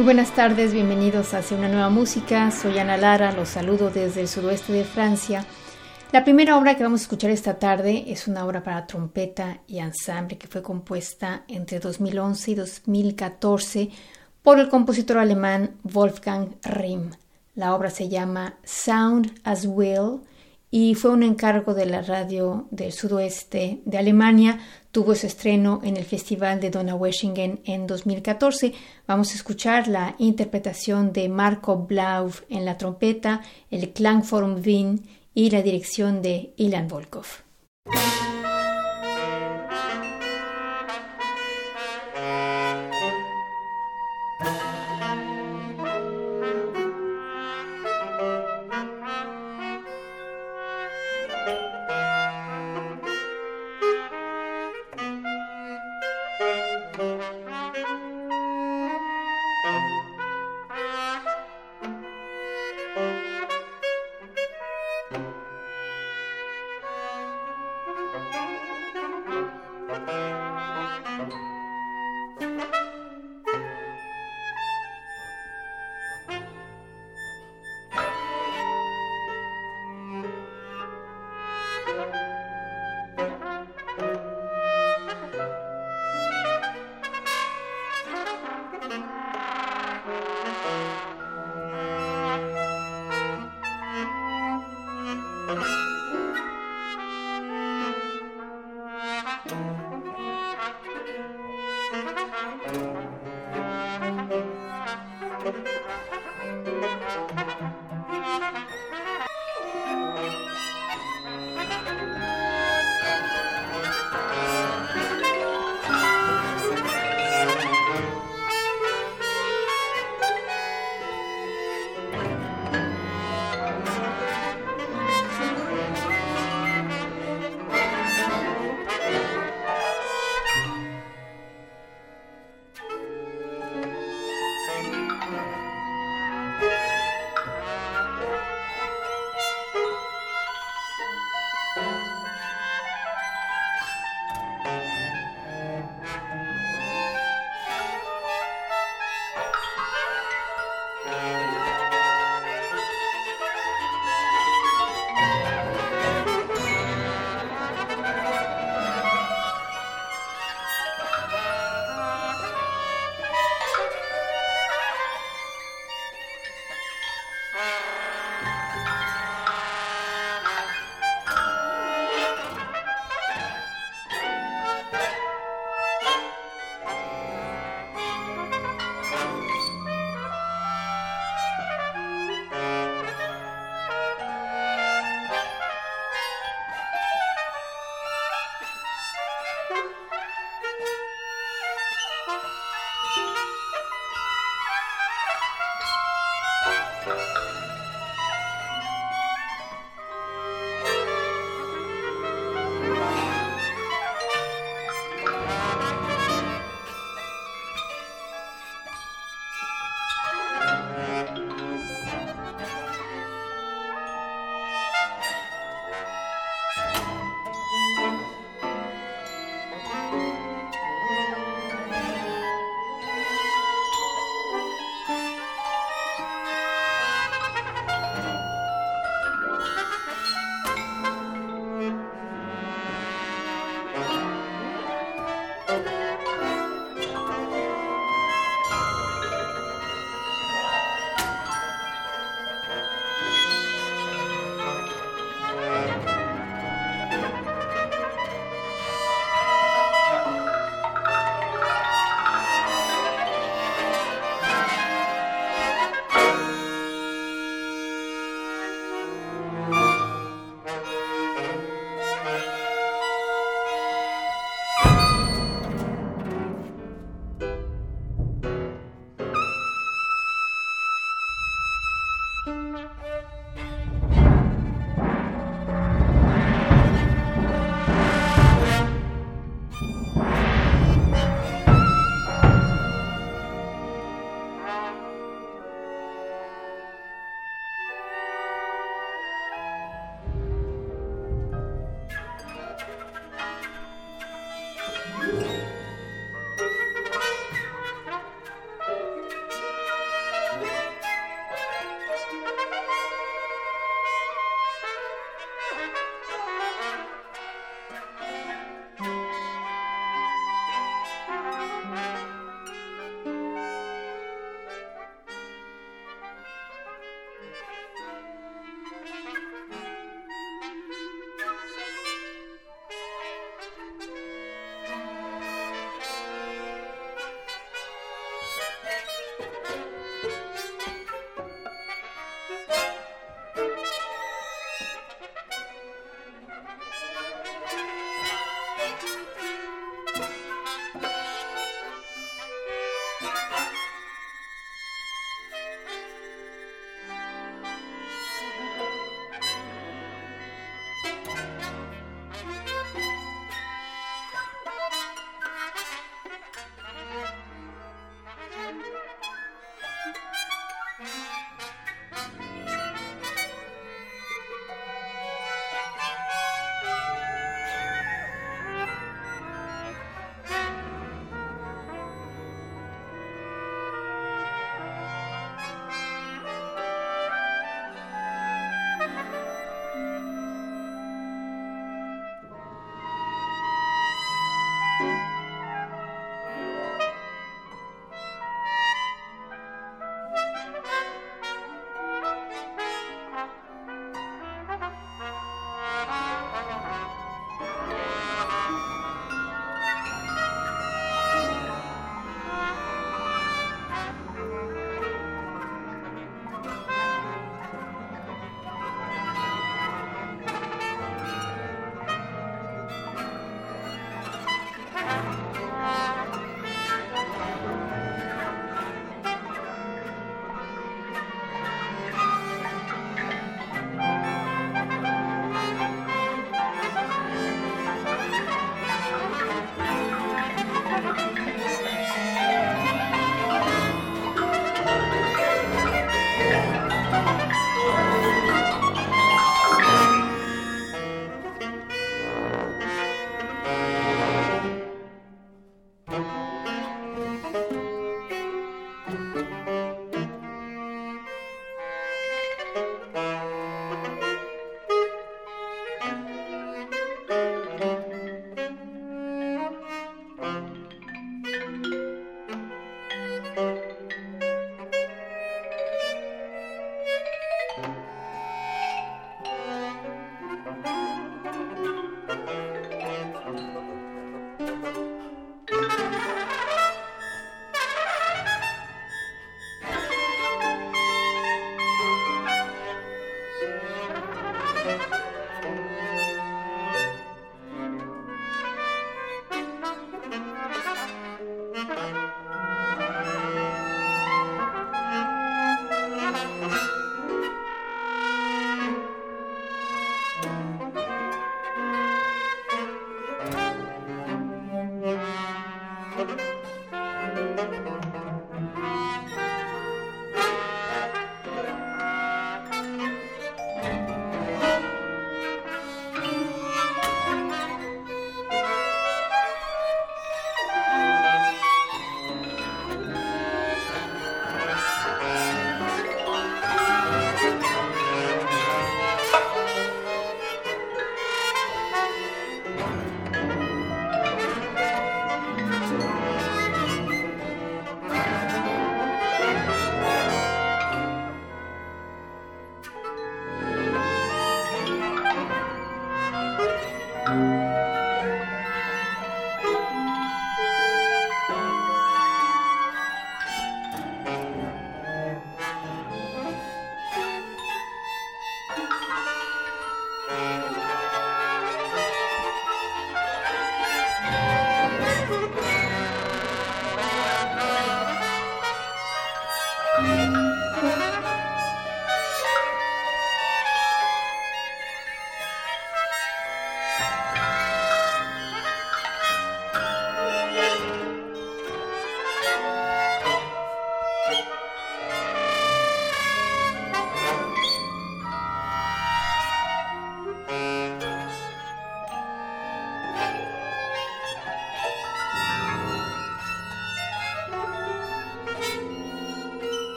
Muy buenas tardes, bienvenidos hacia una nueva música. Soy Ana Lara, los saludo desde el sudoeste de Francia. La primera obra que vamos a escuchar esta tarde es una obra para trompeta y ensamble que fue compuesta entre 2011 y 2014 por el compositor alemán Wolfgang Rimm. La obra se llama Sound as Will y fue un encargo de la radio del sudoeste de Alemania. Tuvo su estreno en el Festival de Donaueschingen en 2014. Vamos a escuchar la interpretación de Marco Blauf en la trompeta, el Klangform Wien y la dirección de Ilan Volkov.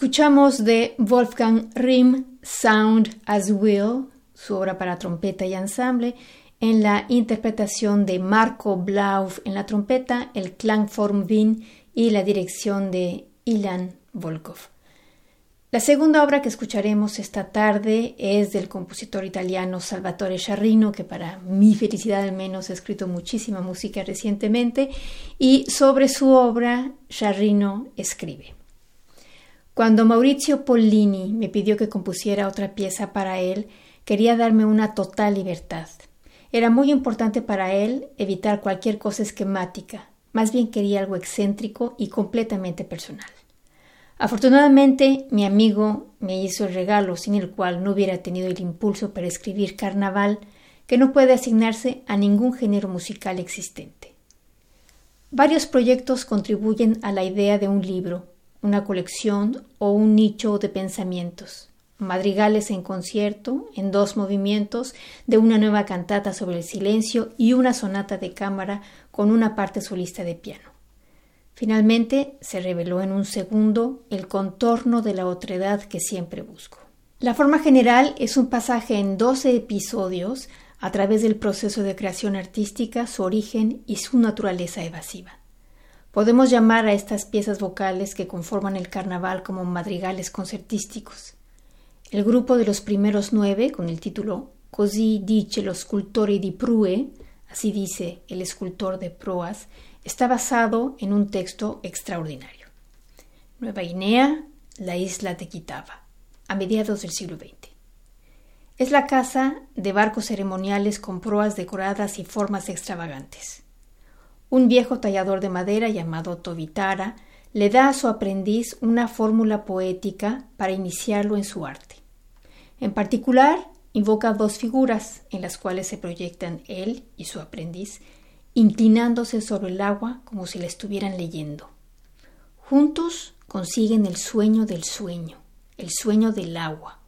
Escuchamos de Wolfgang Rimm Sound as Will, su obra para trompeta y ensamble, en la interpretación de Marco Blauf en la trompeta, el Klangform Wien y la dirección de Ilan Volkov. La segunda obra que escucharemos esta tarde es del compositor italiano Salvatore Sciarrino, que para mi felicidad al menos ha escrito muchísima música recientemente, y sobre su obra Sciarrino escribe. Cuando Maurizio Pollini me pidió que compusiera otra pieza para él, quería darme una total libertad. Era muy importante para él evitar cualquier cosa esquemática, más bien quería algo excéntrico y completamente personal. Afortunadamente, mi amigo me hizo el regalo sin el cual no hubiera tenido el impulso para escribir Carnaval, que no puede asignarse a ningún género musical existente. Varios proyectos contribuyen a la idea de un libro, una colección o un nicho de pensamientos. Madrigales en concierto, en dos movimientos, de una nueva cantata sobre el silencio y una sonata de cámara con una parte solista de piano. Finalmente se reveló en un segundo el contorno de la otredad que siempre busco. La forma general es un pasaje en doce episodios a través del proceso de creación artística, su origen y su naturaleza evasiva. Podemos llamar a estas piezas vocales que conforman el carnaval como madrigales concertísticos. El grupo de los primeros nueve, con el título Così dice lo scultore di Prue, así dice el escultor de proas, está basado en un texto extraordinario. Nueva Guinea, la isla de Quitaba, a mediados del siglo XX. Es la casa de barcos ceremoniales con proas decoradas y formas extravagantes. Un viejo tallador de madera llamado Tobitara le da a su aprendiz una fórmula poética para iniciarlo en su arte. En particular, invoca dos figuras en las cuales se proyectan él y su aprendiz, inclinándose sobre el agua como si la estuvieran leyendo. Juntos consiguen el sueño del sueño, el sueño del agua,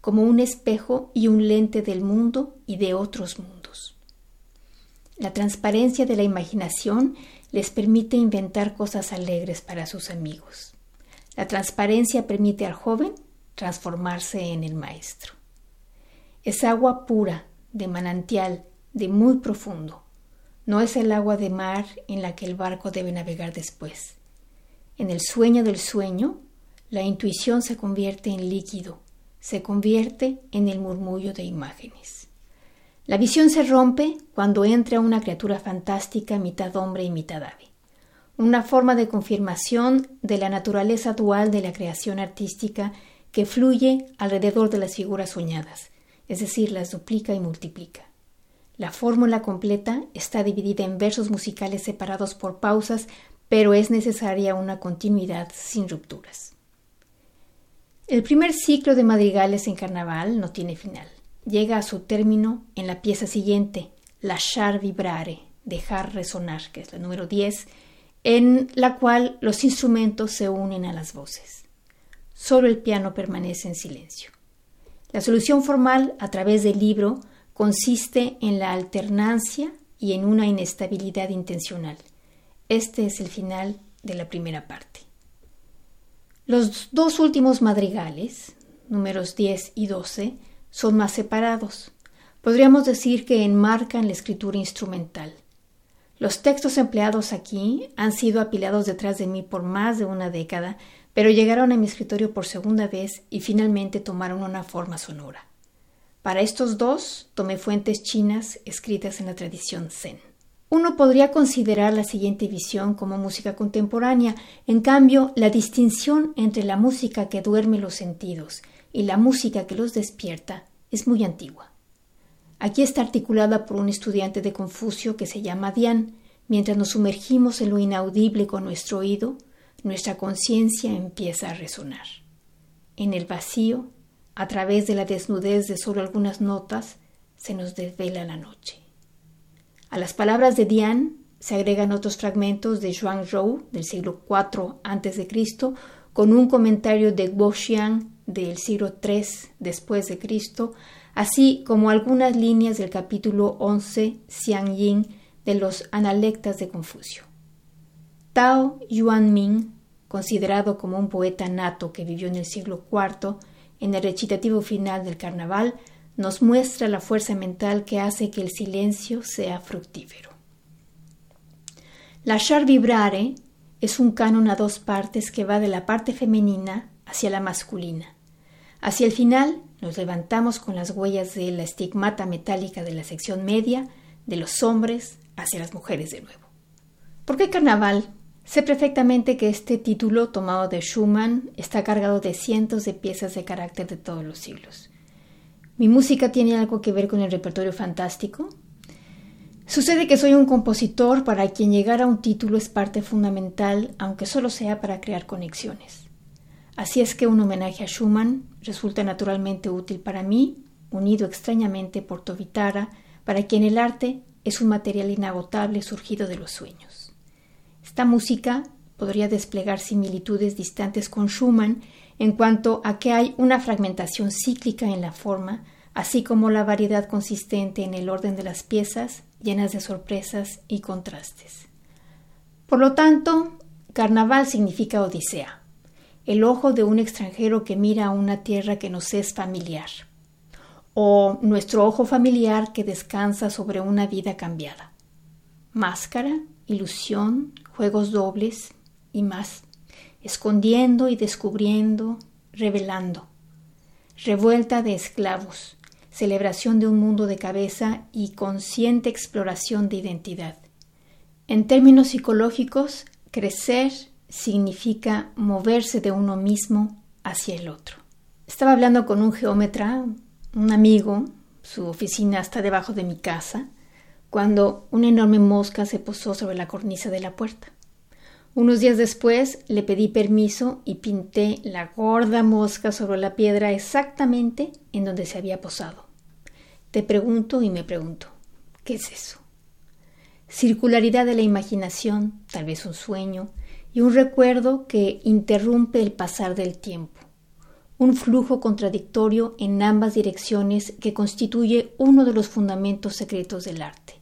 como un espejo y un lente del mundo y de otros mundos. La transparencia de la imaginación les permite inventar cosas alegres para sus amigos. La transparencia permite al joven transformarse en el maestro. Es agua pura, de manantial, de muy profundo. No es el agua de mar en la que el barco debe navegar después. En el sueño del sueño, la intuición se convierte en líquido, se convierte en el murmullo de imágenes. La visión se rompe cuando entra una criatura fantástica mitad hombre y mitad ave, una forma de confirmación de la naturaleza dual de la creación artística que fluye alrededor de las figuras soñadas, es decir, las duplica y multiplica. La fórmula completa está dividida en versos musicales separados por pausas, pero es necesaria una continuidad sin rupturas. El primer ciclo de madrigales en carnaval no tiene final llega a su término en la pieza siguiente, Lasciar vibrare, dejar resonar, que es la número 10, en la cual los instrumentos se unen a las voces. Solo el piano permanece en silencio. La solución formal a través del libro consiste en la alternancia y en una inestabilidad intencional. Este es el final de la primera parte. Los dos últimos madrigales, números 10 y 12, son más separados. Podríamos decir que enmarcan la escritura instrumental. Los textos empleados aquí han sido apilados detrás de mí por más de una década, pero llegaron a mi escritorio por segunda vez y finalmente tomaron una forma sonora. Para estos dos tomé fuentes chinas escritas en la tradición zen. Uno podría considerar la siguiente visión como música contemporánea, en cambio, la distinción entre la música que duerme los sentidos y la música que los despierta es muy antigua. Aquí está articulada por un estudiante de Confucio que se llama Dian. Mientras nos sumergimos en lo inaudible con nuestro oído, nuestra conciencia empieza a resonar. En el vacío, a través de la desnudez de solo algunas notas, se nos desvela la noche. A las palabras de Dian se agregan otros fragmentos de Zhuangzhou del siglo IV a.C., con un comentario de Guoxiang del siglo III después de Cristo, así como algunas líneas del capítulo 11 Xiang de los Analectas de Confucio. Tao Yuanming considerado como un poeta nato que vivió en el siglo IV, en el recitativo final del carnaval, nos muestra la fuerza mental que hace que el silencio sea fructífero. La char vibrare es un canon a dos partes que va de la parte femenina hacia la masculina. Hacia el final nos levantamos con las huellas de la estigmata metálica de la sección media, de los hombres hacia las mujeres de nuevo. ¿Por qué carnaval? Sé perfectamente que este título tomado de Schumann está cargado de cientos de piezas de carácter de todos los siglos. ¿Mi música tiene algo que ver con el repertorio fantástico? Sucede que soy un compositor para quien llegar a un título es parte fundamental, aunque solo sea para crear conexiones. Así es que un homenaje a Schumann resulta naturalmente útil para mí, unido extrañamente por Tovitara, para quien el arte es un material inagotable surgido de los sueños. Esta música podría desplegar similitudes distantes con Schumann en cuanto a que hay una fragmentación cíclica en la forma, así como la variedad consistente en el orden de las piezas llenas de sorpresas y contrastes. Por lo tanto, carnaval significa odisea, el ojo de un extranjero que mira a una tierra que nos es familiar, o nuestro ojo familiar que descansa sobre una vida cambiada. Máscara, ilusión, juegos dobles y más, escondiendo y descubriendo, revelando. Revuelta de esclavos, celebración de un mundo de cabeza y consciente exploración de identidad. En términos psicológicos, crecer significa moverse de uno mismo hacia el otro. Estaba hablando con un geómetra, un amigo, su oficina está debajo de mi casa, cuando una enorme mosca se posó sobre la cornisa de la puerta. Unos días después le pedí permiso y pinté la gorda mosca sobre la piedra exactamente en donde se había posado. Te pregunto y me pregunto, ¿qué es eso? Circularidad de la imaginación, tal vez un sueño, y un recuerdo que interrumpe el pasar del tiempo. Un flujo contradictorio en ambas direcciones que constituye uno de los fundamentos secretos del arte.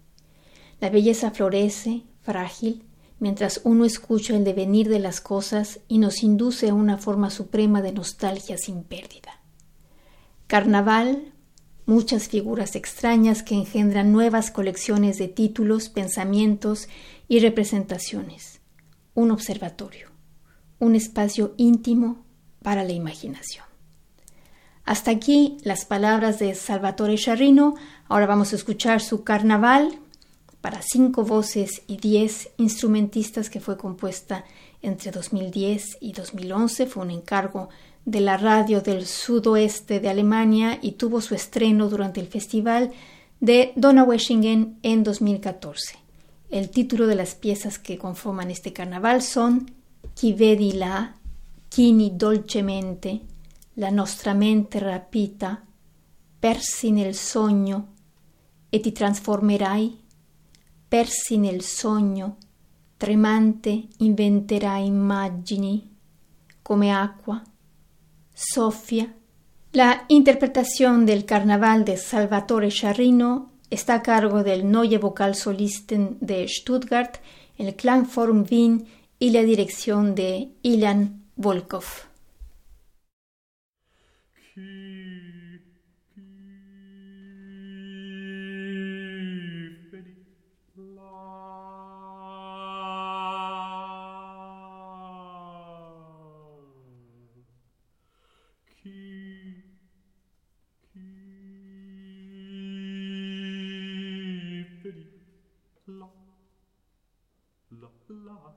La belleza florece, frágil, mientras uno escucha el devenir de las cosas y nos induce a una forma suprema de nostalgia sin pérdida. Carnaval, muchas figuras extrañas que engendran nuevas colecciones de títulos, pensamientos y representaciones. Un observatorio, un espacio íntimo para la imaginación. Hasta aquí las palabras de Salvatore Charrino. Ahora vamos a escuchar su Carnaval, para cinco voces y diez instrumentistas que fue compuesta entre 2010 y 2011. Fue un encargo de la radio del sudoeste de Alemania y tuvo su estreno durante el festival de Donaueschingen en 2014. El título de las piezas que conforman este carnaval son Chi vedi là, Chini dolcemente, La nostra mente rapita, Persi nel sogno, e ti trasformerai persi nel sogno, tremante inventerà immagini come acqua, soffia. La interpretación del carnaval de Salvatore Charrino está a cargo del Neue Vokalsolisten de Stuttgart, el Klangforum Wien y la dirección de Ilan Volkov. la.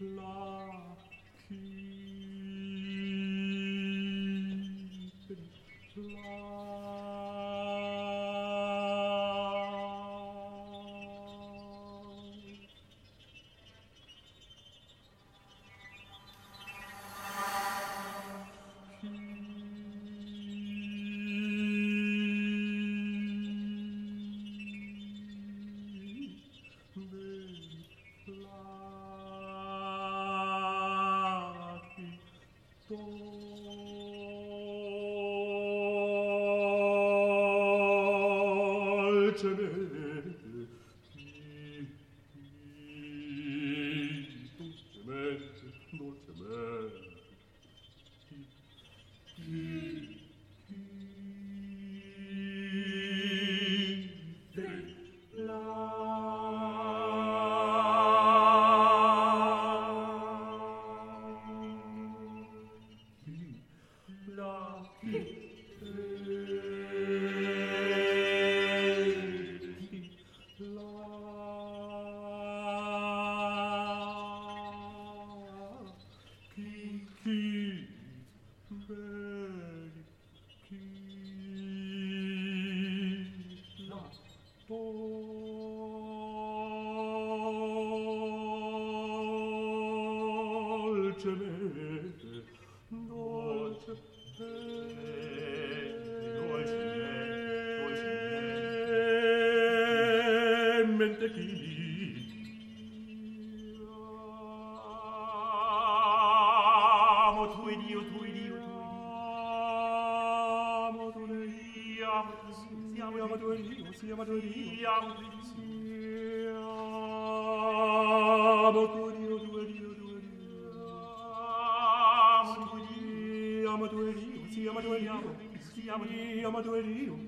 La. Church iam ad iam iam ad iam ad iam ad iam ad iam ad iam ad iam ad iam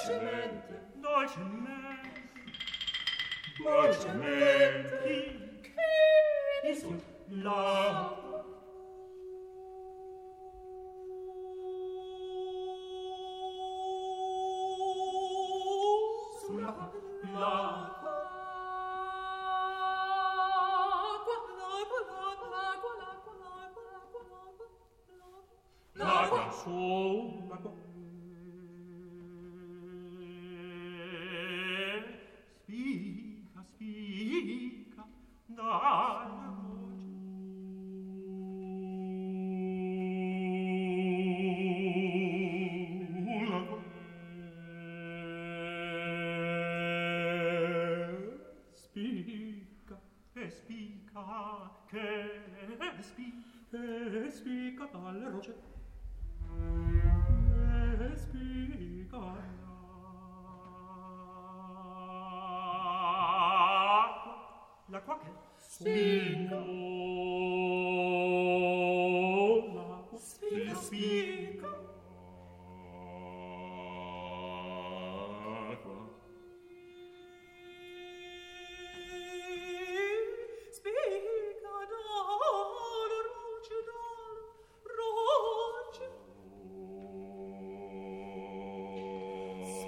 dolcemente, dolcemente, dolcemente, che mi insulta la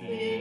Amen.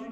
ที่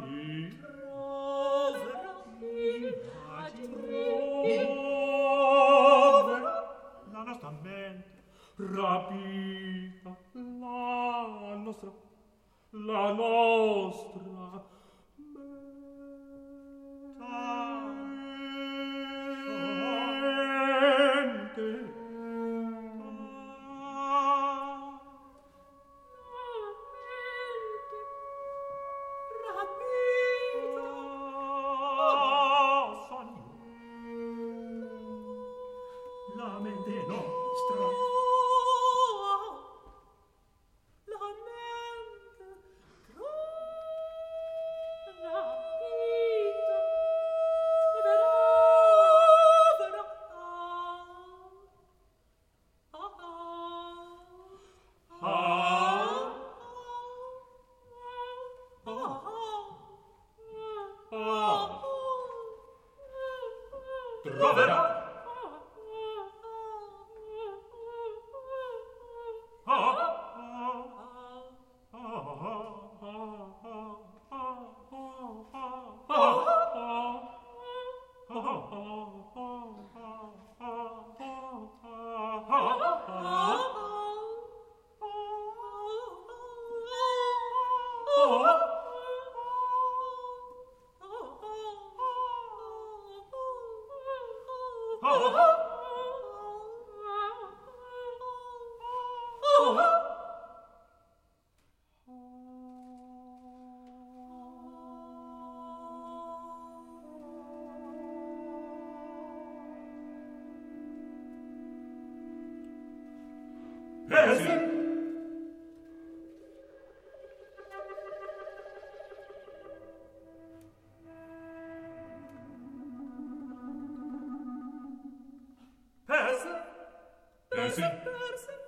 persi. persi.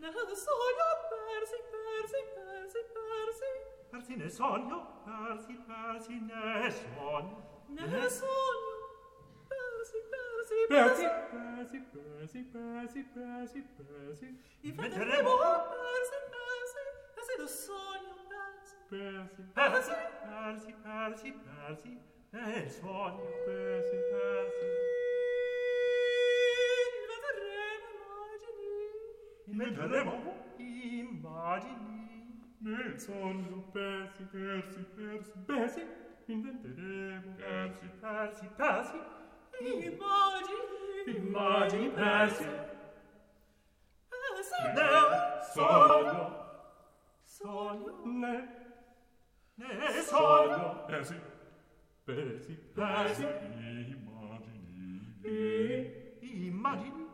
Nel sogno persi, persi, persi, persi. Persi nel sogno, persi, persi nel sogno. Nel sogno. Persi, persi, persi. Persi, persi, persi, persi, Inventeremo persi, persi, persi nel sogno, persi. Persi, persi, persi, persi, persi nel sogno, persi, persi. metteremo immagini nel sonno persi, persi, persi, persi, inventeremo persi, persi, persi, immagini, immagini persi. Persi, sogno, sogno, ne, ne, sogno, persi, persi, persi, immagini, immagini,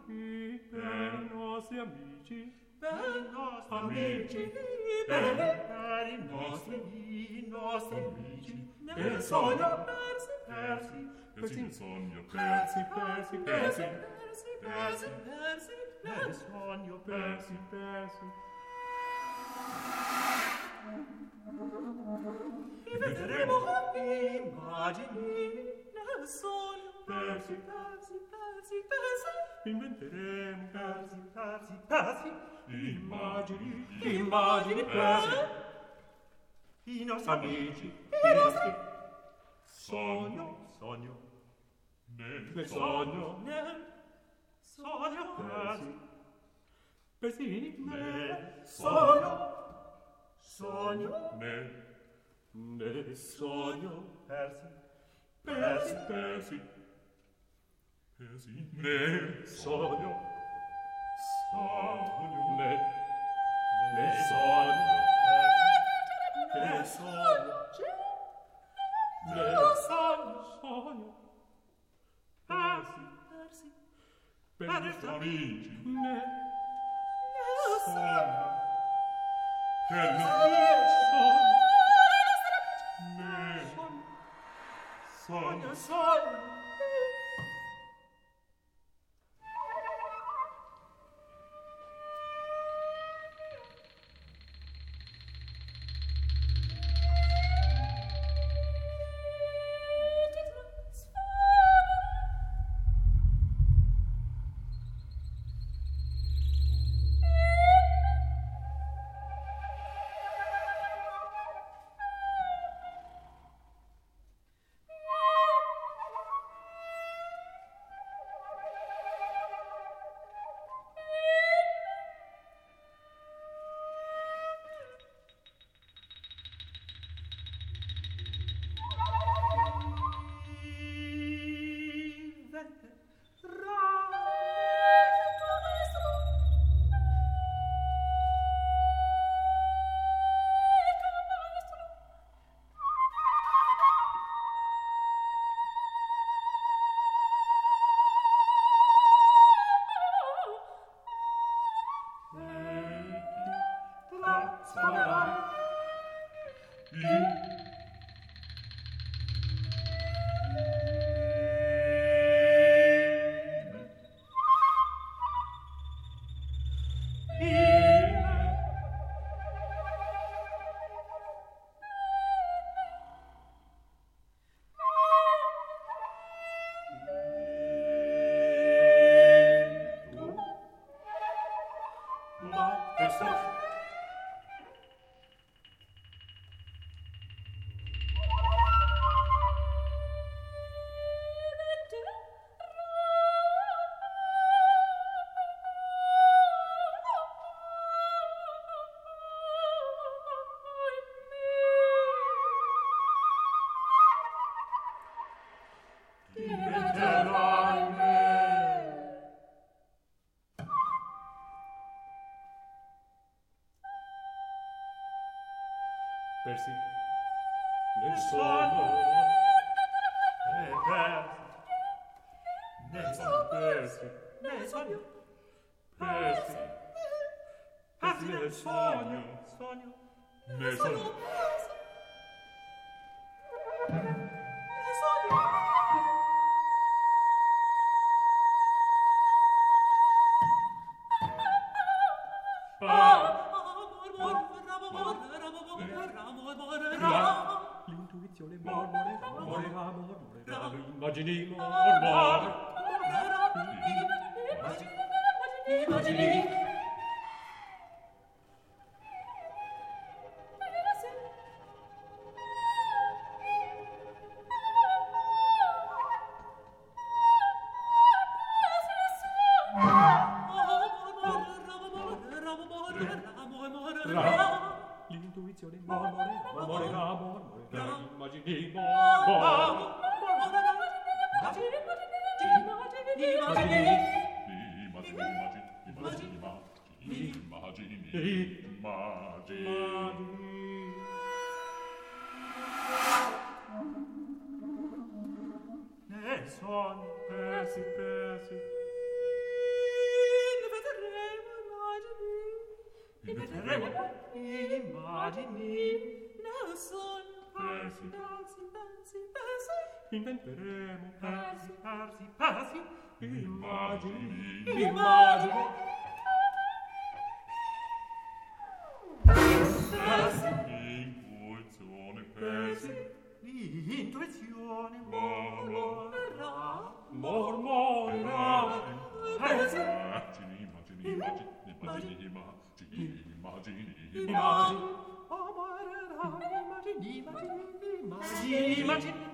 per nostri amici, per nostri amici, per i nostri, i nostri amici, nel sogno persi, persi, persi in sogno, persi, persi, persi, persi, persi, persi, nel sogno, persi, persi. Vedremo immagini nel sogno, persi, persi, persi, persi, inventeremo persi, persi, persi, immagini, immagini persi, eh? i nostri amici, i nostri, sogno, sogno, nel sogno, nel sogno, persi, persi, nel sogno, sogno, nel, nel sogno, persi, persi, persi, persi. Es me sogno sogno me me sogno me sogno me sogno persi persi per amici me sogno per me sogno me sogno sogno Persi. Nel sonno e persi. Nel sonno persi. Nel sonno persi. Persi nel sogno. Sogno. Nel sonno. pensi, pensi, inventeremo passi, passi, passi, immagini, immagini. Passi, intuizione, pensi, intuizione, mormorerà, mormorerà, pensi, immagini, immagini, immagini, immagini, immagini, immagini, immagini, immagini, immagini, immagini, immagini, immagini, come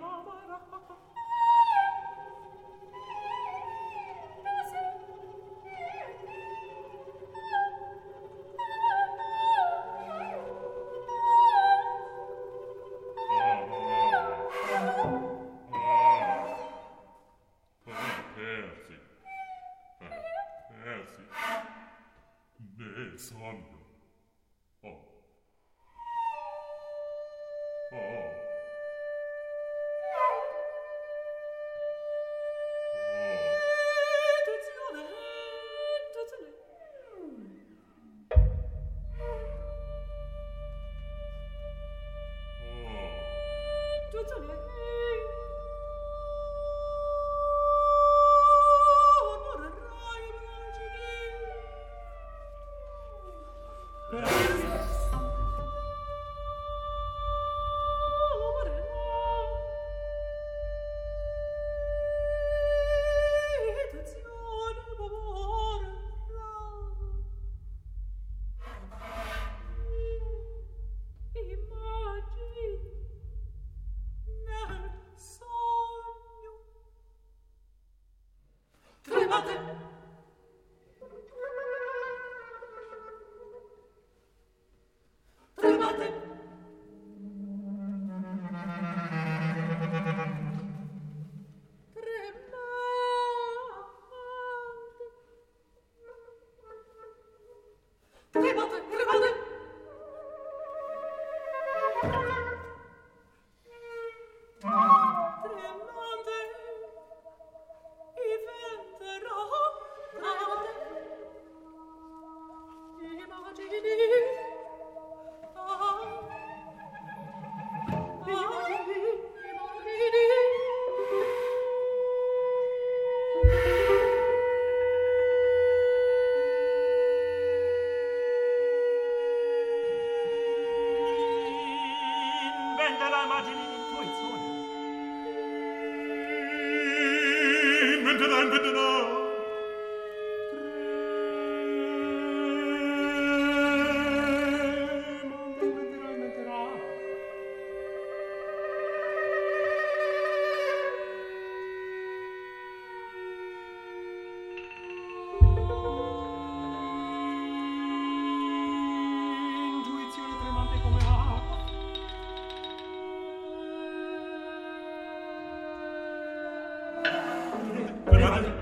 Tremate.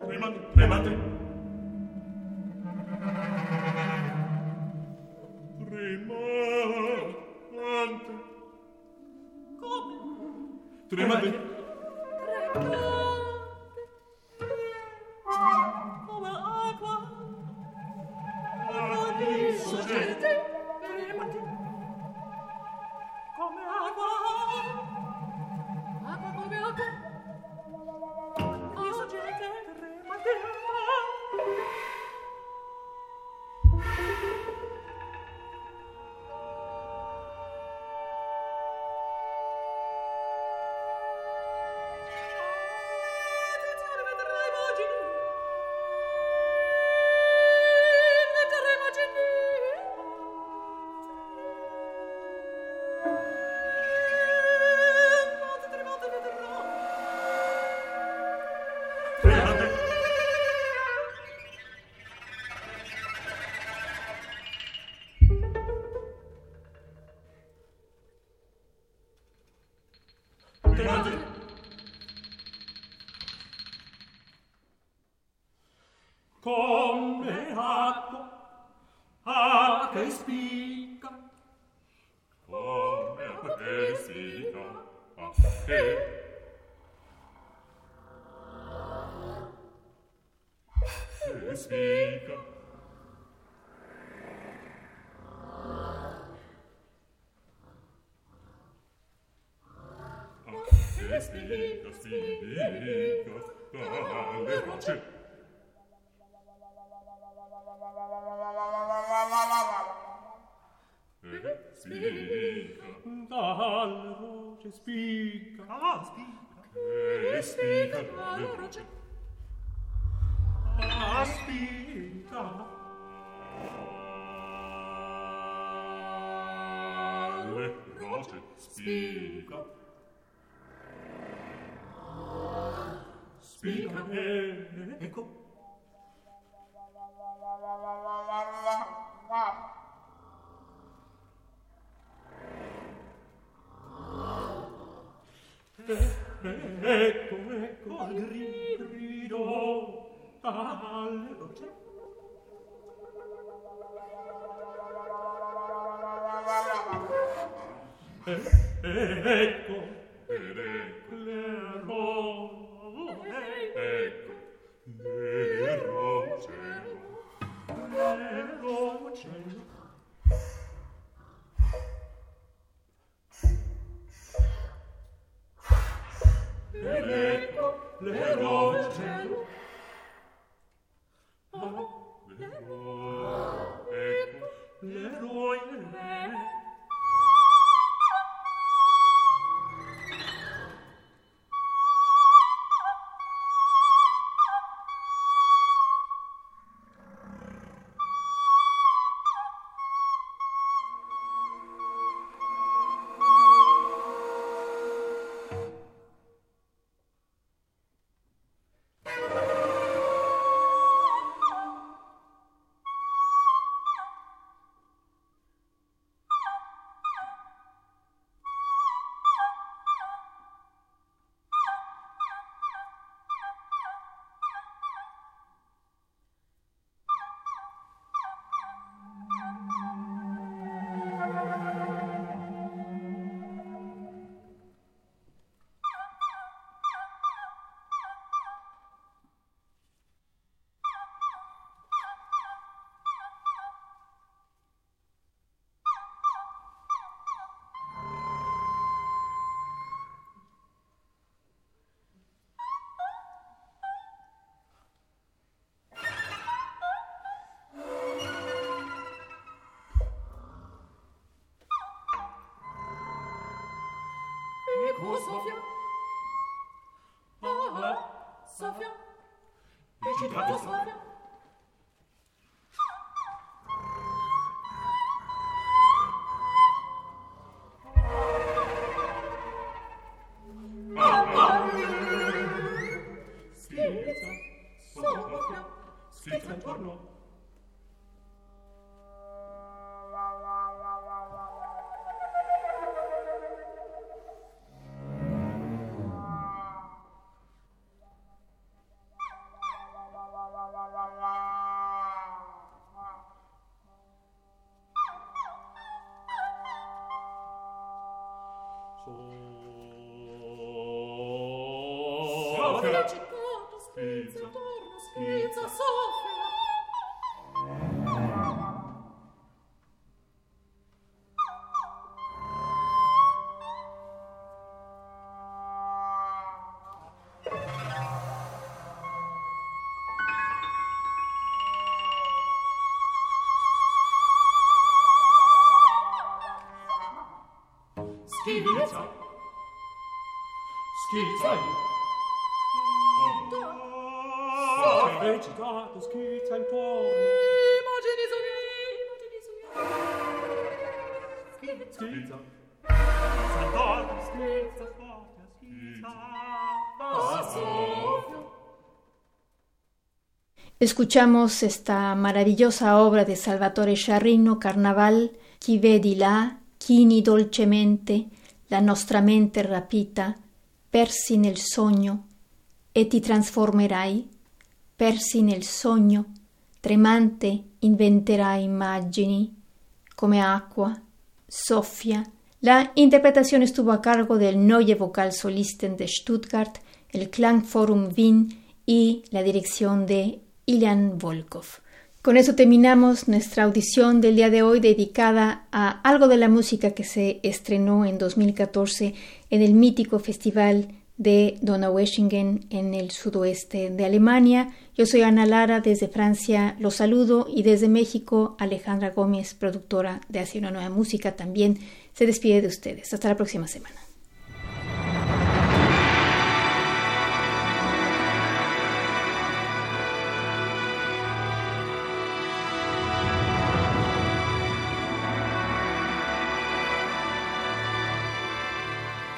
Tremate, tremate. Tremate. Tremate. Tremate. spiega, spiega, dalle rocce. E spiega, dalle rocce spiega, ah, spiega, che spiega dalle rocce. Ah, spiega. Alle rocce spiega. Spica eh, ecco. Eh, eh, ecco, ecco al grido al roce. Eh, eh, ecco. l'eco, l'eroce, Oh, Safia Oh, Safia Et tu Safia Escuchamos esta maravillosa obra de Salvatore Sciarrino, Carnaval, Chi vedi là, chini dolcemente, la nostra mente rapita, persi nel sogno e ti trasformerai, persi nel sogno, tremante inventerai immagini come acqua, soffia. La interpretación estuvo a cargo del Neue Vokalsolisten de Stuttgart, el Klangforum Wien y la dirección de Ilian Volkov. Con eso terminamos nuestra audición del día de hoy dedicada a algo de la música que se estrenó en 2014 en el mítico festival de Donaueschingen en el sudoeste de Alemania. Yo soy Ana Lara desde Francia, los saludo y desde México Alejandra Gómez, productora de Hacia una nueva música, también se despide de ustedes. Hasta la próxima semana.